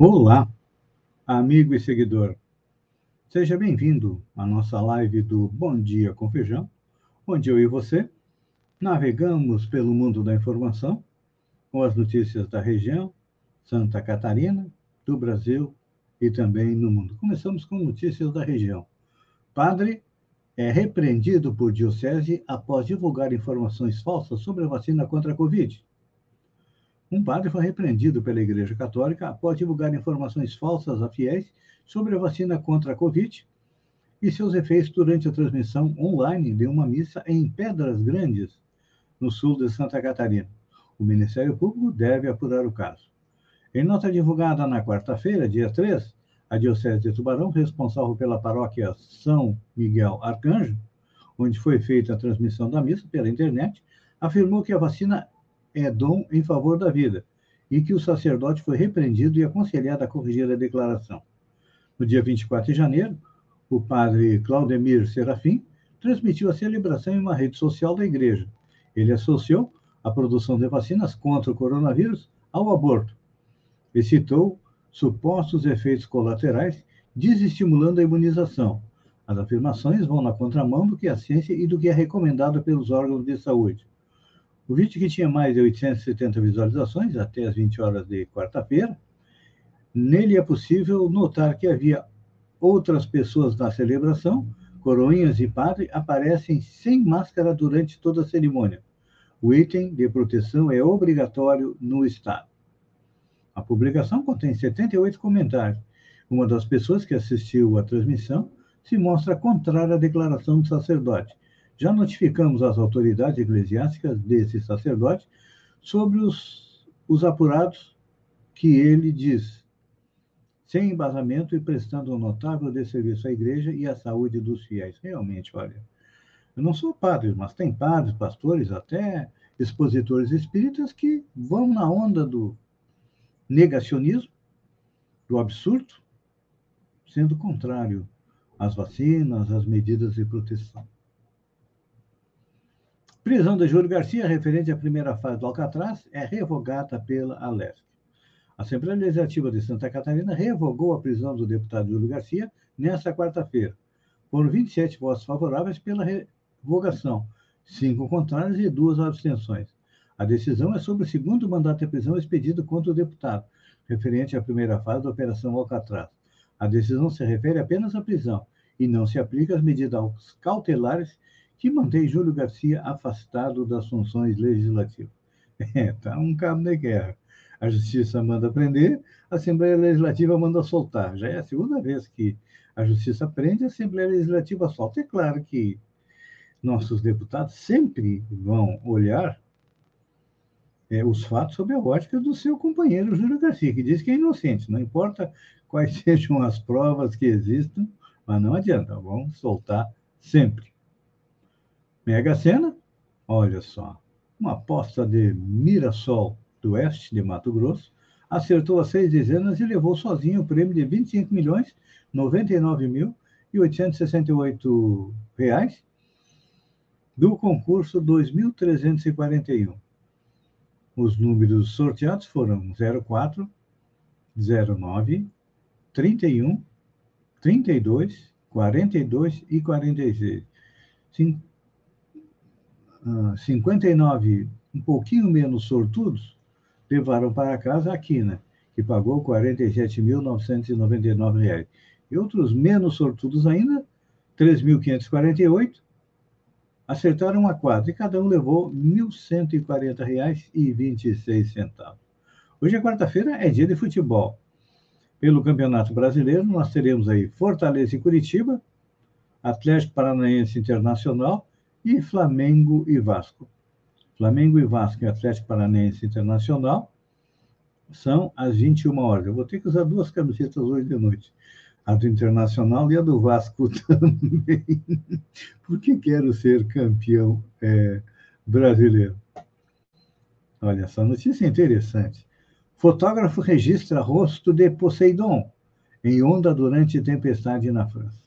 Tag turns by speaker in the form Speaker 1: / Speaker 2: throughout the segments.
Speaker 1: Olá, amigo e seguidor. Seja bem-vindo à nossa live do Bom Dia com Feijão, onde eu e você navegamos pelo mundo da informação com as notícias da região, Santa Catarina, do Brasil e também no mundo. Começamos com notícias da região. Padre é repreendido por diocese após divulgar informações falsas sobre a vacina contra a Covid. Um padre foi repreendido pela Igreja Católica após divulgar informações falsas a fiéis sobre a vacina contra a Covid e seus efeitos durante a transmissão online de uma missa em Pedras Grandes, no sul de Santa Catarina. O Ministério Público deve apurar o caso. Em nota divulgada na quarta-feira, dia 3, a Diocese de Tubarão, responsável pela paróquia São Miguel Arcanjo, onde foi feita a transmissão da missa pela internet, afirmou que a vacina é dom em favor da vida e que o sacerdote foi repreendido e aconselhado a corrigir a declaração. No dia 24 de janeiro, o padre Claudemir Serafim transmitiu a celebração em uma rede social da igreja. Ele associou a produção de vacinas contra o coronavírus ao aborto e citou supostos efeitos colaterais, desestimulando a imunização. As afirmações vão na contramão do que a ciência e do que é recomendado pelos órgãos de saúde. O vídeo que tinha mais de 870 visualizações até as 20 horas de quarta-feira, nele é possível notar que havia outras pessoas na celebração, coroinhas e padre aparecem sem máscara durante toda a cerimônia. O item de proteção é obrigatório no Estado. A publicação contém 78 comentários. Uma das pessoas que assistiu à transmissão se mostra contrária à declaração do sacerdote. Já notificamos as autoridades eclesiásticas desse sacerdote sobre os, os apurados que ele diz, sem embasamento e prestando um notável desserviço à igreja e à saúde dos fiéis. Realmente, olha, eu não sou padre, mas tem padres, pastores, até expositores espíritas que vão na onda do negacionismo, do absurdo, sendo contrário às vacinas, às medidas de proteção. Prisão de Júlio Garcia, referente à primeira fase do Alcatraz, é revogada pela Alesc. A Assembleia Legislativa de Santa Catarina revogou a prisão do deputado Júlio Garcia nesta quarta-feira. Foram 27 votos favoráveis pela revogação, cinco contrários e duas abstenções. A decisão é sobre o segundo mandato de prisão expedido contra o deputado, referente à primeira fase da Operação Alcatraz. A decisão se refere apenas à prisão e não se aplica às medidas cautelares que mantém Júlio Garcia afastado das funções legislativas. É, um cabo de guerra. A Justiça manda prender, a Assembleia Legislativa manda soltar. Já é a segunda vez que a Justiça prende, a Assembleia Legislativa solta. É claro que nossos deputados sempre vão olhar é, os fatos sob a ótica do seu companheiro Júlio Garcia, que diz que é inocente, não importa quais sejam as provas que existam, mas não adianta, vamos soltar sempre. Mega Sena, olha só, uma aposta de Mirassol do Oeste de Mato Grosso, acertou as seis dezenas e levou sozinho o prêmio de 25 milhões 99 mil e 868 reais do concurso 2341. Os números sorteados foram 04, 09, 31, 32, 42 e 46. Cin, uh, 59, um pouquinho menos sortudos, levaram para casa a Quina, que pagou R$ 47.999. E outros menos sortudos ainda, 3.548, acertaram a quadra e cada um levou R$ 1.140,26. Hoje é quarta-feira, é dia de futebol. Pelo Campeonato Brasileiro, nós teremos aí Fortaleza e Curitiba, Atlético Paranaense Internacional e Flamengo e Vasco. Flamengo e Vasco e Atlético Paranaense Internacional são às 21 horas. Eu vou ter que usar duas camisetas hoje de noite a do Internacional e a do Vasco também, porque quero ser campeão é, brasileiro. Olha, essa notícia é interessante. Fotógrafo registra rosto de Poseidon em onda durante tempestade na França.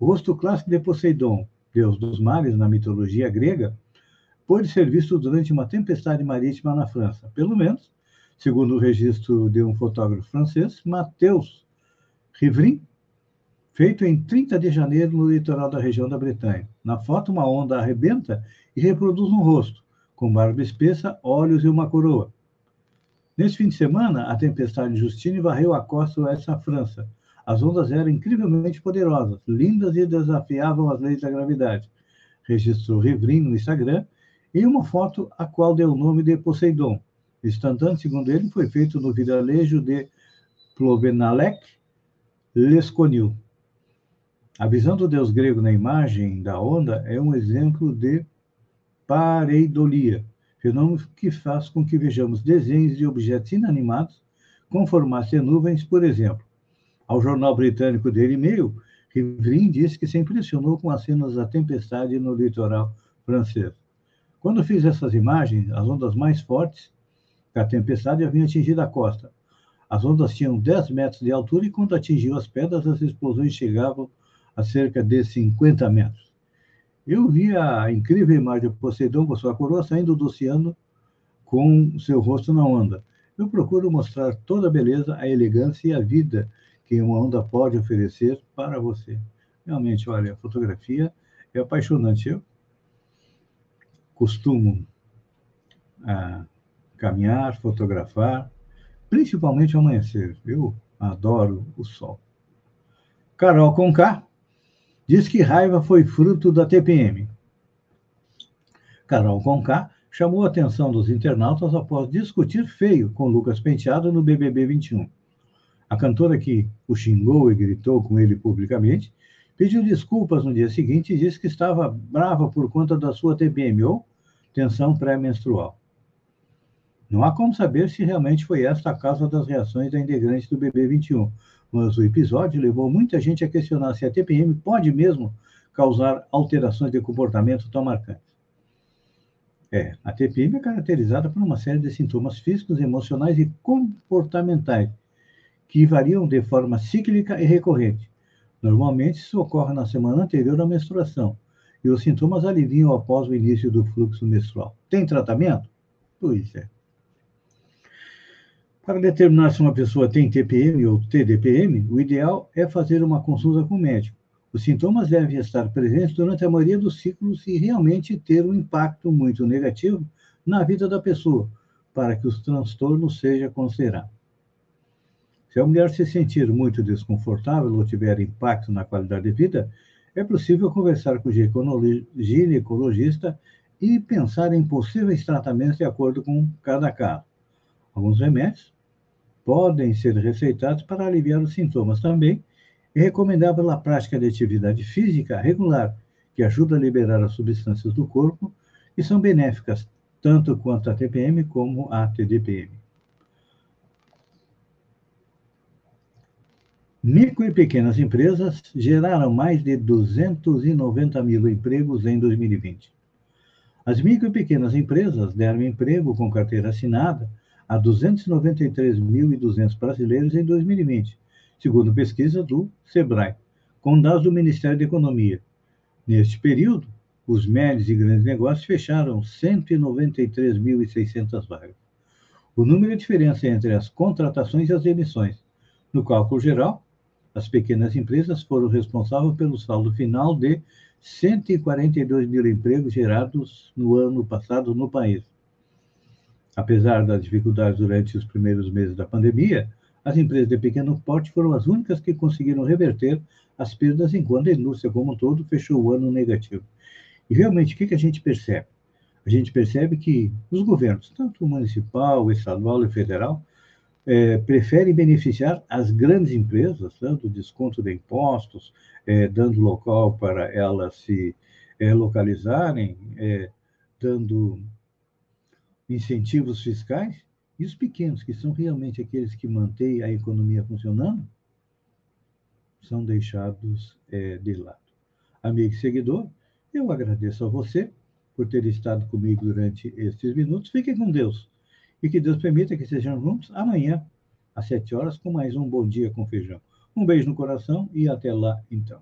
Speaker 1: O rosto clássico de Poseidon, deus dos mares na mitologia grega, pôde ser visto durante uma tempestade marítima na França. Pelo menos Segundo o registro de um fotógrafo francês, Matheus Rivrin, feito em 30 de janeiro no litoral da região da Bretanha. Na foto, uma onda arrebenta e reproduz um rosto, com barba espessa, olhos e uma coroa. Nesse fim de semana, a tempestade Justine varreu a costa oeste da França. As ondas eram incrivelmente poderosas, lindas e desafiavam as leis da gravidade. Registrou Rivrin no Instagram em uma foto a qual deu o nome de Poseidon. O segundo ele, foi feito no vilarejo de Plovenalec, Lesconil. A visão do deus grego na imagem da onda é um exemplo de pareidolia, fenômeno que faz com que vejamos desenhos de objetos inanimados com formato de nuvens, por exemplo. Ao jornal britânico Daily Mail, Rivlin disse que se impressionou com as cenas da tempestade no litoral francês. Quando fiz essas imagens, as ondas mais fortes da tempestade haviam atingido a costa. As ondas tinham 10 metros de altura e quando atingiu as pedras, as explosões chegavam a cerca de 50 metros. Eu vi a incrível imagem de Poseidon com sua coroa saindo do oceano com seu rosto na onda. Eu procuro mostrar toda a beleza, a elegância e a vida que uma onda pode oferecer para você. Realmente, olha, a fotografia é apaixonante. Eu costumo ah, caminhar, fotografar, principalmente amanhecer. Eu adoro o sol. Carol Conká diz que raiva foi fruto da TPM. Carol Conká chamou a atenção dos internautas após discutir feio com Lucas Penteado no BBB 21. A cantora que o xingou e gritou com ele publicamente pediu desculpas no dia seguinte e disse que estava brava por conta da sua TPM ou tensão pré-menstrual. Não há como saber se realmente foi esta a causa das reações da integrante do BB 21, mas o episódio levou muita gente a questionar se a TPM pode mesmo causar alterações de comportamento tão marcantes. É, a TPM é caracterizada por uma série de sintomas físicos, emocionais e comportamentais que variam de forma cíclica e recorrente. Normalmente, isso ocorre na semana anterior à menstruação e os sintomas aliviam após o início do fluxo menstrual. Tem tratamento? Pois é. Para determinar se uma pessoa tem TPM ou TDPM, o ideal é fazer uma consulta com o médico. Os sintomas devem estar presentes durante a maioria dos ciclos e realmente ter um impacto muito negativo na vida da pessoa, para que os transtornos sejam considerados. Se a mulher se sentir muito desconfortável ou tiver impacto na qualidade de vida, é possível conversar com o ginecologista e pensar em possíveis tratamentos de acordo com cada caso. Alguns remédios podem ser receitados para aliviar os sintomas. Também é recomendável a prática de atividade física regular, que ajuda a liberar as substâncias do corpo que são benéficas tanto quanto a TPM como a TDPM. Micro e pequenas empresas geraram mais de 290 mil empregos em 2020. As micro e pequenas empresas deram emprego com carteira assinada a 293.200 brasileiros em 2020, segundo pesquisa do SEBRAE, com dados do Ministério da Economia. Neste período, os médios e grandes negócios fecharam 193.600 vagas. O número é a diferença entre as contratações e as demissões. No cálculo geral, as pequenas empresas foram responsáveis pelo saldo final de 142 mil empregos gerados no ano passado no país. Apesar das dificuldades durante os primeiros meses da pandemia, as empresas de pequeno porte foram as únicas que conseguiram reverter as perdas, enquanto a indústria como um todo fechou o ano negativo. E realmente, o que, a gente percebe? A gente percebe que os governos, tanto municipal, estadual e federal, é, preferem beneficiar as grandes empresas, dando desconto de impostos, é, dando local para elas se é, localizarem, é, dando incentivos fiscais, e os pequenos, que são realmente aqueles que mantêm a economia funcionando, são deixados é, de lado. Amigo e seguidor, eu agradeço a você por ter estado comigo durante estes minutos. Fique com Deus. E que Deus permita que sejamos juntos amanhã, às sete horas, com mais um Bom Dia com Feijão. Um beijo no coração e até lá, então.